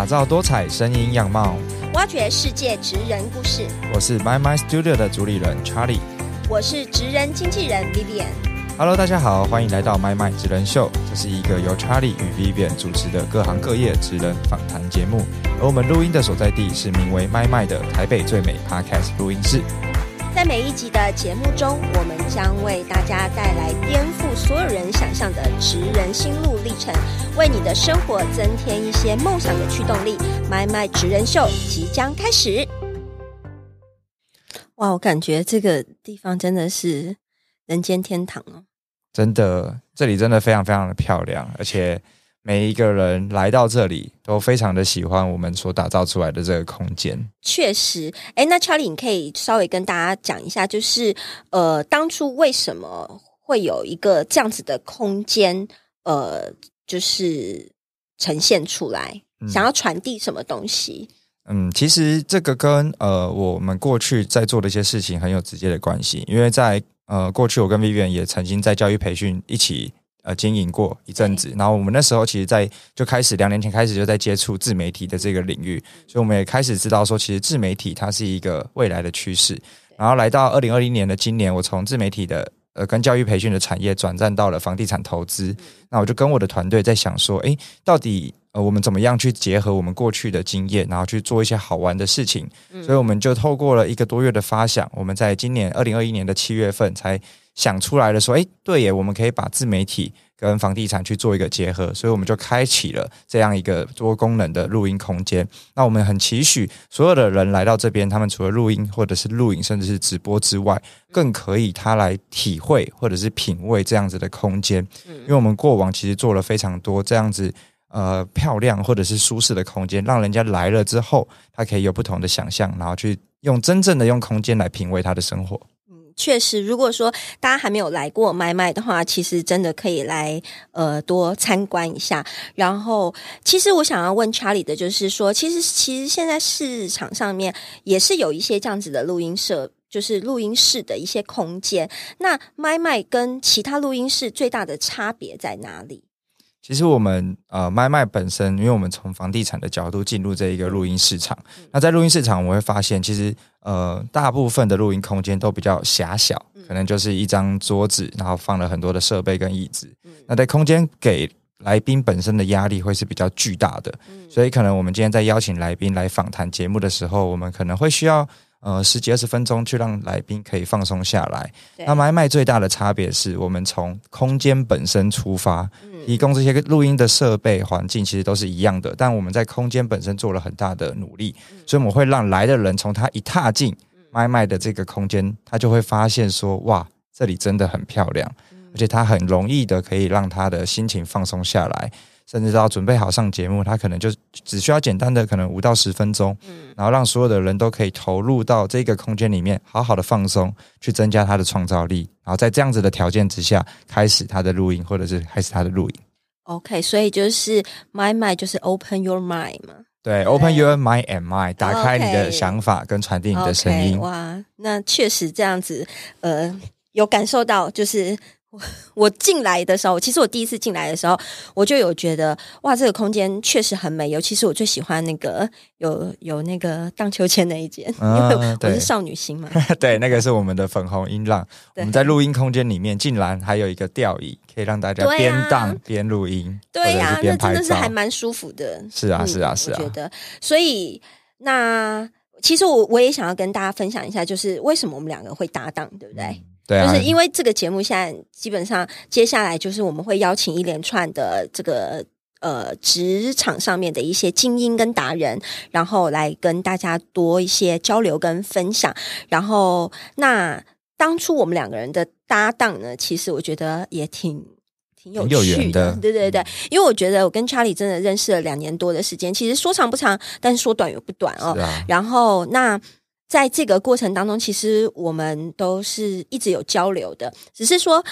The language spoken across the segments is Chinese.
打造多彩声音样貌。挖掘世界职人故事。我是 My My Studio 的主理人 Charlie。我是职人经纪人 Vivian。Hello，大家好，欢迎来到 My My 职人秀。这是一个由 Charlie 与 Vivian 主持的各行各业职人访谈节目。而我们录音的所在地是名为 My My 的台北最美 Podcast 录音室。在每一集的节目中，我们将为大家带来颠覆所有人想象的职人心路历程，为你的生活增添一些梦想的驱动力。My My 职人秀即将开始。哇，我感觉这个地方真的是人间天堂哦！真的，这里真的非常非常的漂亮，而且每一个人来到这里都非常的喜欢我们所打造出来的这个空间。确实，哎，那 Charlie，你可以稍微跟大家讲一下，就是呃，当初为什么会有一个这样子的空间，呃，就是呈现出来，想要传递什么东西？嗯，其实这个跟呃我们过去在做的一些事情很有直接的关系，因为在呃过去我跟 Vivian 也曾经在教育培训一起呃经营过一阵子，然后我们那时候其实，在就开始两年前开始就在接触自媒体的这个领域，所以我们也开始知道说，其实自媒体它是一个未来的趋势。然后来到二零二零年的今年，我从自媒体的呃跟教育培训的产业转战到了房地产投资，那我就跟我的团队在想说，诶，到底呃，我们怎么样去结合我们过去的经验，然后去做一些好玩的事情？所以我们就透过了一个多月的发想，我们在今年二零二一年的七月份才想出来的说，诶，对耶，我们可以把自媒体跟房地产去做一个结合，所以我们就开启了这样一个多功能的录音空间。那我们很期许所有的人来到这边，他们除了录音或者是录影，甚至是直播之外，更可以他来体会或者是品味这样子的空间。因为我们过往其实做了非常多这样子。呃，漂亮或者是舒适的空间，让人家来了之后，他可以有不同的想象，然后去用真正的用空间来品味他的生活。确实，如果说大家还没有来过麦麦的话，其实真的可以来呃多参观一下。然后，其实我想要问查理的就是说，其实其实现在市场上面也是有一些这样子的录音社。就是录音室的一些空间。那麦麦跟其他录音室最大的差别在哪里？其实我们呃麦麦本身，因为我们从房地产的角度进入这一个录音市场，那在录音市场，我会发现其实呃大部分的录音空间都比较狭小，可能就是一张桌子，然后放了很多的设备跟椅子。那在空间给来宾本身的压力会是比较巨大的，所以可能我们今天在邀请来宾来访谈节目的时候，我们可能会需要呃十几二十分钟去让来宾可以放松下来。那麦麦最大的差别是我们从空间本身出发。提供这些录音的设备环境其实都是一样的，但我们在空间本身做了很大的努力，所以我们会让来的人从他一踏进麦麦的这个空间，他就会发现说：哇，这里真的很漂亮，而且他很容易的可以让他的心情放松下来。甚至到准备好上节目，他可能就只需要简单的可能五到十分钟，嗯，然后让所有的人都可以投入到这个空间里面，好好的放松，去增加他的创造力，然后在这样子的条件之下，开始他的录音或者是开始他的录影。OK，所以就是 My Mind 就是 Open Your Mind 嘛，对，Open Your Mind and Mind，打开你的想法跟传递你的声音。哇，那确实这样子，呃，有感受到就是。我 我进来的时候，其实我第一次进来的时候，我就有觉得哇，这个空间确实很美。尤其是我最喜欢那个有有那个荡秋千那一间，因为我是少女心嘛。对，那个是我们的粉红音浪。我们在录音空间里面，竟然还有一个吊椅，可以让大家边荡边录音。对呀，那真的是还蛮舒服的。是啊，是啊，是啊。觉得，所以那其实我我也想要跟大家分享一下，就是为什么我们两个会搭档，对不对？就是因为这个节目现在基本上接下来就是我们会邀请一连串的这个呃职场上面的一些精英跟达人，然后来跟大家多一些交流跟分享。然后那当初我们两个人的搭档呢，其实我觉得也挺挺有趣的，对对对。因为我觉得我跟 Charlie 真的认识了两年多的时间，其实说长不长，但是说短又不短哦。然后那。在这个过程当中，其实我们都是一直有交流的，只是说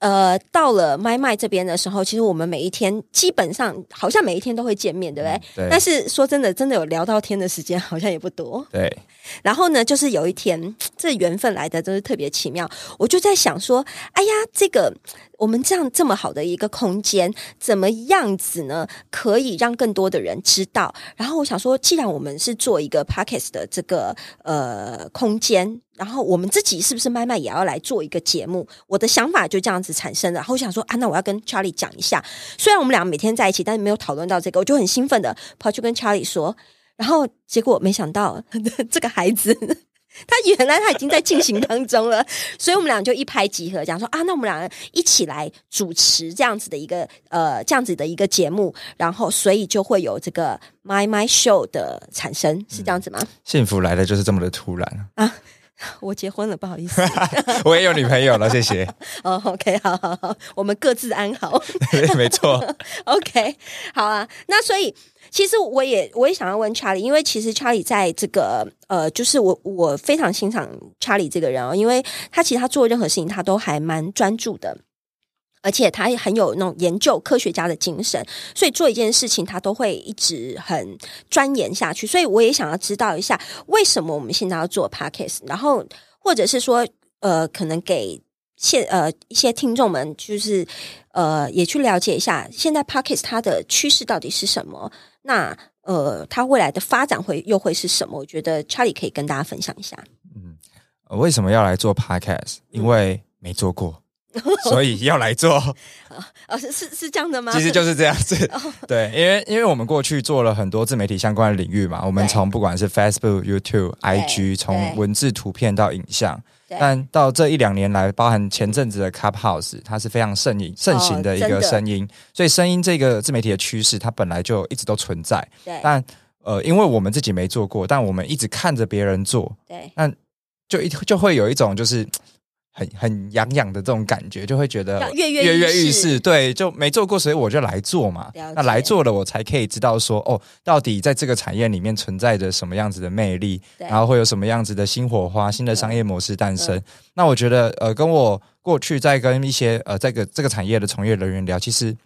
呃，到了麦麦这边的时候，其实我们每一天基本上好像每一天都会见面，对不对？对。但是说真的，真的有聊到天的时间好像也不多。对。然后呢，就是有一天，这缘分来的真是特别奇妙。我就在想说，哎呀，这个我们这样这么好的一个空间，怎么样子呢？可以让更多的人知道。然后我想说，既然我们是做一个 podcast 的这个呃空间。然后我们自己是不是麦麦也要来做一个节目？我的想法就这样子产生了。然后我想说啊，那我要跟 Charlie 讲一下。虽然我们俩每天在一起，但是没有讨论到这个，我就很兴奋的跑去跟 Charlie 说。然后结果没想到，这个孩子他原来他已经在进行当中了。所以我们俩就一拍即合，讲说啊，那我们两个一起来主持这样子的一个呃这样子的一个节目。然后所以就会有这个 My My Show 的产生，是这样子吗？幸福来的就是这么的突然啊。我结婚了，不好意思，我也有女朋友了，谢谢。哦，OK，好好好，我们各自安好。没错，OK，好啊。那所以，其实我也我也想要问 Charlie，因为其实 Charlie 在这个呃，就是我我非常欣赏 Charlie 这个人哦，因为他其实他做任何事情他都还蛮专注的。而且他也很有那种研究科学家的精神，所以做一件事情他都会一直很钻研下去。所以我也想要知道一下，为什么我们现在要做 podcast，然后或者是说，呃，可能给现呃一些听众们，就是呃也去了解一下，现在 podcast 它的趋势到底是什么？那呃，它未来的发展会又会是什么？我觉得 Charlie 可以跟大家分享一下。嗯，为什么要来做 podcast？因为没做过。所以要来做啊？是是是这样的吗？其实就是这样子。对，因为因为我们过去做了很多自媒体相关的领域嘛，我们从不管是 Facebook、YouTube、IG，从文字、图片到影像，但到这一两年来，包含前阵子的 Clubhouse，它是非常盛行盛行的一个声音。所以声音这个自媒体的趋势，它本来就一直都存在。对。但呃，因为我们自己没做过，但我们一直看着别人做，对，那就一就会有一种就是。很很痒痒的这种感觉，就会觉得跃跃欲试。对，就没做过，所以我就来做嘛。那来做了，我才可以知道说，哦，到底在这个产业里面存在着什么样子的魅力，然后会有什么样子的新火花、新的商业模式诞生。那我觉得，呃，跟我过去在跟一些呃这个这个产业的从业人员聊，其实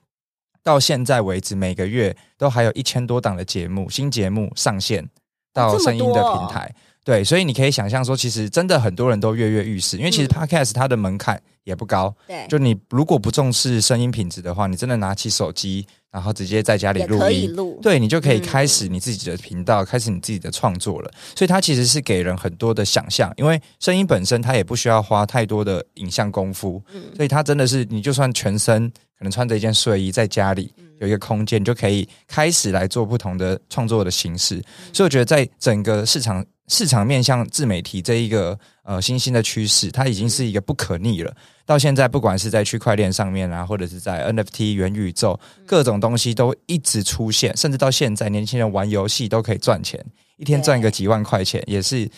到现在为止，每个月都还有一千多档的节目新节目上线到声音的平台。对，所以你可以想象说，其实真的很多人都跃跃欲试，因为其实 Podcast 它的门槛也不高。对，就你如果不重视声音品质的话，你真的拿起手机，然后直接在家里录音，对你就可以开始你自己的频道，开始你自己的创作了。所以它其实是给人很多的想象，因为声音本身它也不需要花太多的影像功夫，所以它真的是你就算全身可能穿着一件睡衣在家里有一个空间，你就可以开始来做不同的创作的形式。所以我觉得在整个市场。市场面向自媒体这一个呃新兴的趋势，它已经是一个不可逆了。到现在，不管是在区块链上面啊，或者是在 NFT 元宇宙，各种东西都一直出现，甚至到现在，年轻人玩游戏都可以赚钱，一天赚个几万块钱，也是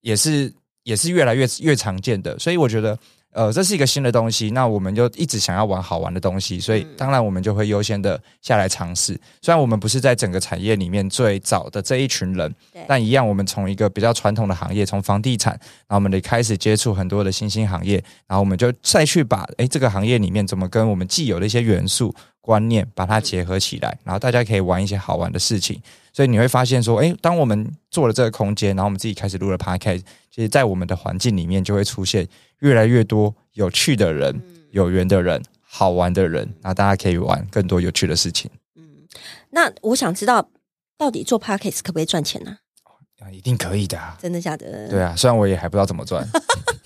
也是也是越来越越常见的。所以我觉得。呃，这是一个新的东西，那我们就一直想要玩好玩的东西，所以当然我们就会优先的下来尝试。虽然我们不是在整个产业里面最早的这一群人，但一样，我们从一个比较传统的行业，从房地产，然后我们得开始接触很多的新兴行业，然后我们就再去把诶这个行业里面怎么跟我们既有的一些元素观念把它结合起来，然后大家可以玩一些好玩的事情。所以你会发现说，哎，当我们做了这个空间，然后我们自己开始录了 podcast，其实，在我们的环境里面就会出现。越来越多有趣的人、有缘的人、好玩的人，那大家可以玩更多有趣的事情。嗯，那我想知道，到底做 podcast 可不可以赚钱呢？啊，一定可以的，真的假的？对啊，虽然我也还不知道怎么赚，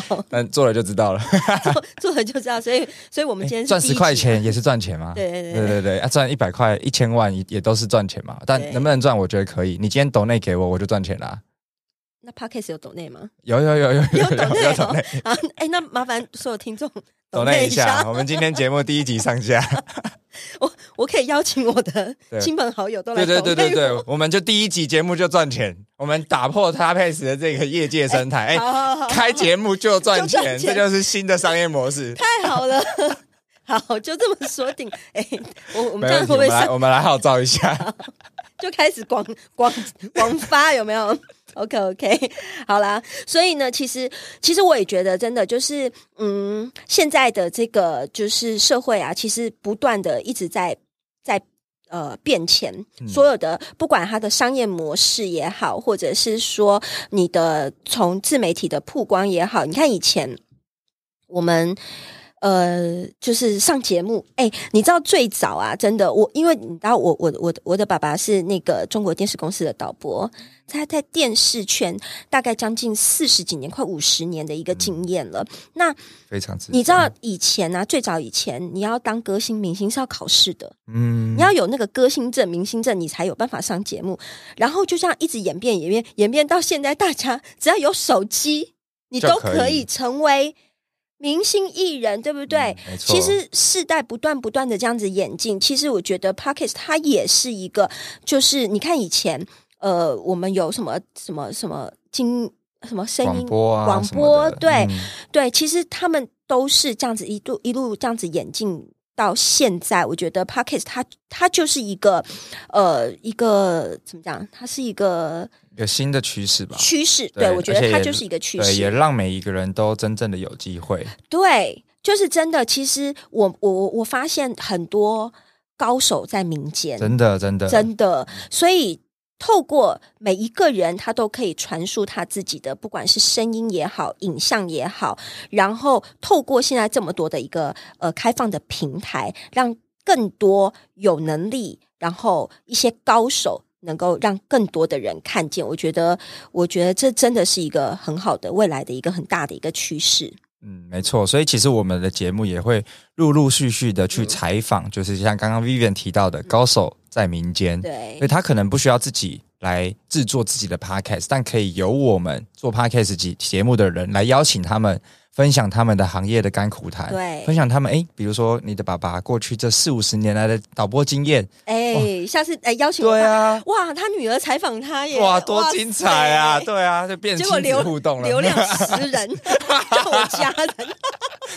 好，但做了就知道了。做做了就知道，所以，所以我们今天赚十块钱也是赚钱嘛？对对对对对啊，赚一百块、一千万也也都是赚钱嘛。但能不能赚，我觉得可以。你今天抖内给我，我就赚钱啦。那 podcast 有抖内吗？有有有有有抖内 啊！哎，那麻烦所有听众抖内一下。我们今天节目第一集上架，我我可以邀请我的亲朋好友都来。对对对对对，我们就第一集节目就赚钱，我们打破 podcast 的这个业界生态。哎，开节目就赚钱，这就是新的商业模式。太好了，好，就这么说定。哎，我我们这样会不会？我们来号召一下。就开始广广广发有没有？OK OK，好啦，所以呢，其实其实我也觉得，真的就是，嗯，现在的这个就是社会啊，其实不断的一直在在呃变迁，所有的不管它的商业模式也好，或者是说你的从自媒体的曝光也好，你看以前我们。呃，就是上节目，哎，你知道最早啊，真的，我因为你知道，我我我我的爸爸是那个中国电视公司的导播，他在电视圈大概将近四十几年，快五十年的一个经验了。那非常，你知道以前呢，最早以前你要当歌星明星是要考试的，嗯，你要有那个歌星证、明星证，你才有办法上节目。然后就这样一直演变、演变、演变到现在，大家只要有手机，你都可以成为。明星艺人对不对？其实世代不断不断的这样子演进。其实我觉得 Pockets 它也是一个，就是你看以前，呃，我们有什么什么什么经什么声音广播，对对，其实他们都是这样子一路一路这样子演进。到现在，我觉得 Pockets 它它就是一个呃一个怎么讲？它是一个一个新的趋势吧？趋势，对我觉得它就是一个趋势，也让每一个人都真正的有机会。对，就是真的。其实我我我发现很多高手在民间，真的真的真的，所以。透过每一个人，他都可以传输他自己的，不管是声音也好，影像也好，然后透过现在这么多的一个呃开放的平台，让更多有能力，然后一些高手能够让更多的人看见。我觉得，我觉得这真的是一个很好的未来的一个很大的一个趋势。嗯，没错。所以其实我们的节目也会陆陆续续的去采访，就是像刚刚 Vivian 提到的高手。在民间，对，所以他可能不需要自己来制作自己的 podcast，但可以由我们做 podcast 节节目的人来邀请他们。分享他们的行业的甘苦谈，对，分享他们哎，比如说你的爸爸过去这四五十年来的导播经验，哎，下次哎邀请对啊，哇，他女儿采访他耶，哇，多精彩啊，对啊，就变成流互动了，流量十人，叫我家人，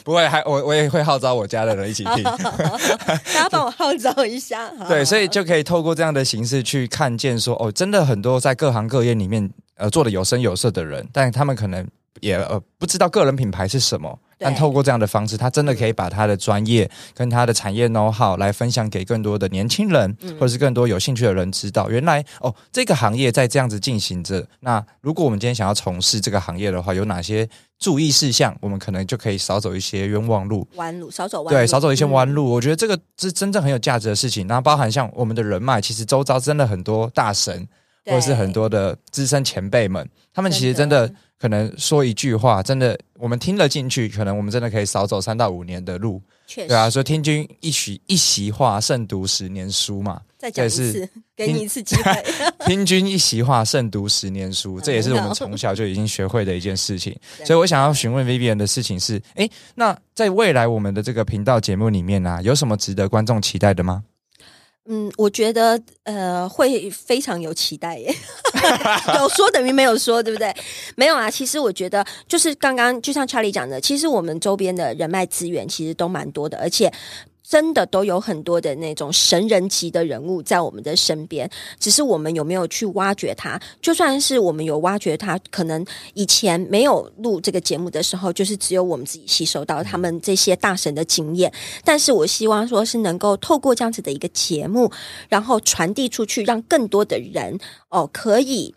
不会，还我我也会号召我家的人一起听，大家帮我号召一下，对，所以就可以透过这样的形式去看见说，哦，真的很多在各行各业里面呃做的有声有色的人，但他们可能。也呃不知道个人品牌是什么，但透过这样的方式，他真的可以把他的专业跟他的产业 know how 来分享给更多的年轻人，或者是更多有兴趣的人知道，原来哦这个行业在这样子进行着。那如果我们今天想要从事这个行业的话，有哪些注意事项，我们可能就可以少走一些冤枉路，弯路少走弯对少走一些弯路。我觉得这个是真正很有价值的事情。然后包含像我们的人脉，其实周遭真的很多大神，或者是很多的资深前辈们，他们其实真的。可能说一句话，真的我们听了进去，可能我们真的可以少走三到五年的路。确对啊，说听君一席一席话，胜读十年书嘛。再讲一次，给你一次机会。听君一席话，胜读十年书，这也是我们从小就已经学会的一件事情。所以我想要询问 Vivian 的事情是：哎，那在未来我们的这个频道节目里面呢，有什么值得观众期待的吗？嗯，我觉得呃会非常有期待耶，有说等于没有说，对不对？没有啊，其实我觉得就是刚刚就像 Charlie 讲的，其实我们周边的人脉资源其实都蛮多的，而且。真的都有很多的那种神人级的人物在我们的身边，只是我们有没有去挖掘他？就算是我们有挖掘他，可能以前没有录这个节目的时候，就是只有我们自己吸收到他们这些大神的经验。但是我希望说是能够透过这样子的一个节目，然后传递出去，让更多的人哦可以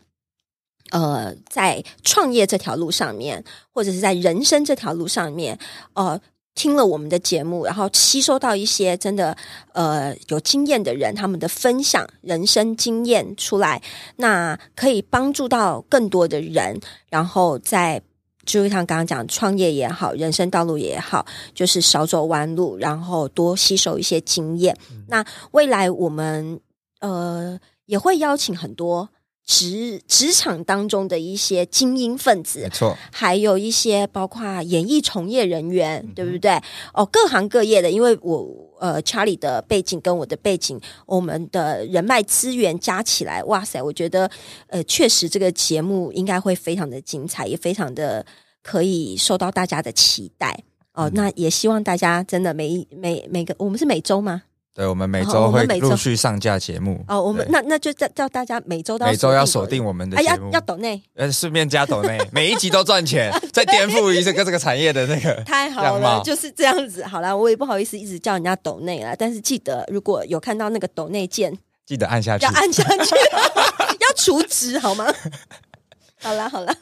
呃在创业这条路上面，或者是在人生这条路上面，呃。听了我们的节目，然后吸收到一些真的呃有经验的人他们的分享人生经验出来，那可以帮助到更多的人，然后在就像刚刚讲创业也好，人生道路也好，就是少走弯路，然后多吸收一些经验。那未来我们呃也会邀请很多。职职场当中的一些精英分子，没错，还有一些包括演艺从业人员，对不对？哦，各行各业的，因为我呃，Charlie 的背景跟我的背景，我们的人脉资源加起来，哇塞，我觉得呃，确实这个节目应该会非常的精彩，也非常的可以受到大家的期待哦。那也希望大家真的每每每个，我们是每周吗？对，我们每周会陆续上架节目。哦，我们那那就叫叫大家每周都每周要锁定我们的节目，要抖内，呃，顺便加抖内，每一集都赚钱，再颠覆一个这个产业的那个 太好了，就是这样子。好了，我也不好意思一直叫人家抖内了，但是记得如果有看到那个抖内键，记得按下去，要按下 去，要除值好吗？好啦，好啦。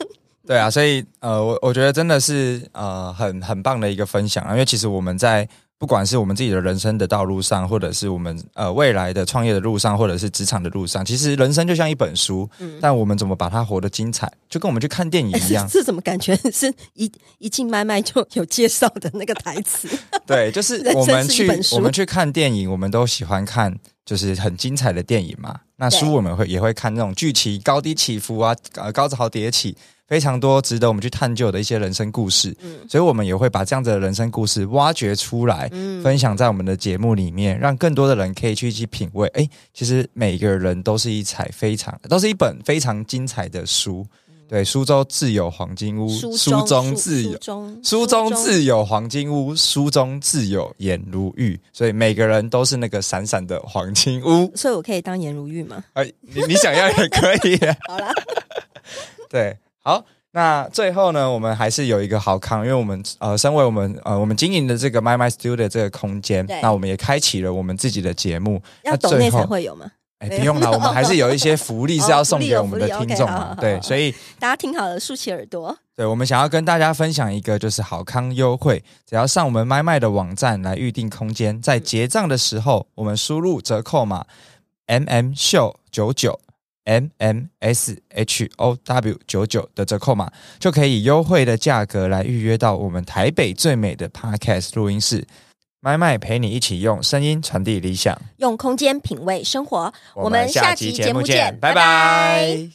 对啊，所以呃，我我觉得真的是呃很很棒的一个分享啊，因为其实我们在。不管是我们自己的人生的道路上，或者是我们呃未来的创业的路上，或者是职场的路上，其实人生就像一本书，嗯但我们怎么把它活得精彩，就跟我们去看电影一样。这怎么感觉是一一进麦麦就有介绍的那个台词？对，就是我们去我们去看电影，我们都喜欢看就是很精彩的电影嘛。那书我们会也会看那种剧情高低起伏啊，呃高潮迭起。非常多值得我们去探究的一些人生故事，嗯，所以我们也会把这样子的人生故事挖掘出来，嗯，分享在我们的节目里面，让更多的人可以去去品味。哎，其实每个人都是一彩非常，都是一本非常精彩的书。对，苏州自有黄金屋，书中自有书中自有黄金屋，书中自有颜如玉。所以每个人都是那个闪闪的黄金屋。所以我可以当颜如玉吗？哎，你你想要也可以。好啦，对。好，那最后呢，我们还是有一个好康，因为我们呃，身为我们呃，我们经营的这个 My My Studio 这个空间，那我们也开启了我们自己的节目。要懂内才会有吗？哎，不用了，我们还是有一些福利是要送给我们的 听众嘛。对，所以大家听好了，竖起耳朵。对，我们想要跟大家分享一个就是好康优惠，只要上我们 My My 的网站来预定空间，在结账的时候，我们输入折扣码 M M 秀九九。M M S H O W 九九的折扣码，就可以优惠的价格来预约到我们台北最美的 Podcast 录音室，麦麦陪你一起用声音传递理想，用空间品味生活。我们下期节目见，拜拜。